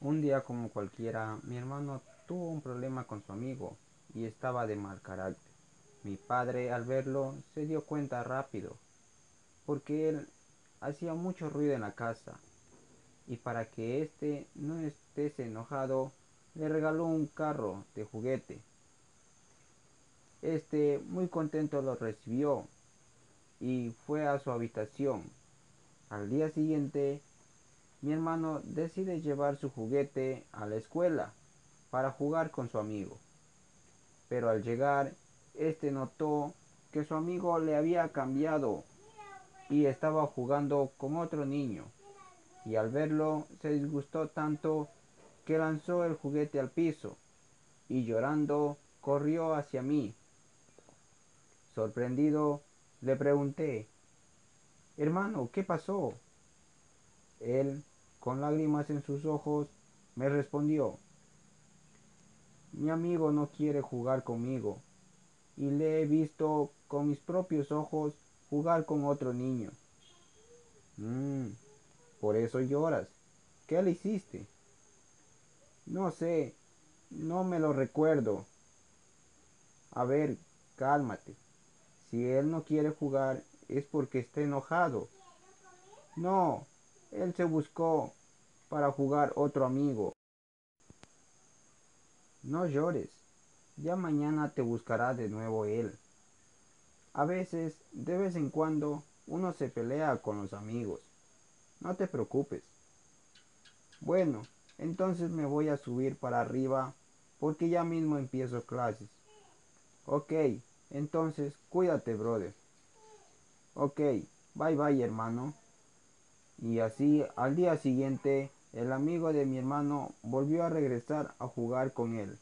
Un día como cualquiera, mi hermano tuvo un problema con su amigo y estaba de mal carácter. Mi padre, al verlo, se dio cuenta rápido, porque él hacía mucho ruido en la casa, y para que éste no estés enojado, le regaló un carro de juguete. Este muy contento lo recibió y fue a su habitación. Al día siguiente mi hermano decide llevar su juguete a la escuela para jugar con su amigo. Pero al llegar, este notó que su amigo le había cambiado y estaba jugando con otro niño. Y al verlo se disgustó tanto que lanzó el juguete al piso y llorando corrió hacia mí. Sorprendido, le pregunté, Hermano, ¿qué pasó? Él con lágrimas en sus ojos, me respondió, mi amigo no quiere jugar conmigo y le he visto con mis propios ojos jugar con otro niño. Mmm, por eso lloras. ¿Qué le hiciste? No sé, no me lo recuerdo. A ver, cálmate. Si él no quiere jugar es porque está enojado. No, él se buscó para jugar otro amigo. No llores, ya mañana te buscará de nuevo él. A veces, de vez en cuando, uno se pelea con los amigos. No te preocupes. Bueno, entonces me voy a subir para arriba porque ya mismo empiezo clases. Ok, entonces cuídate, brother. Ok, bye bye, hermano. Y así al día siguiente el amigo de mi hermano volvió a regresar a jugar con él.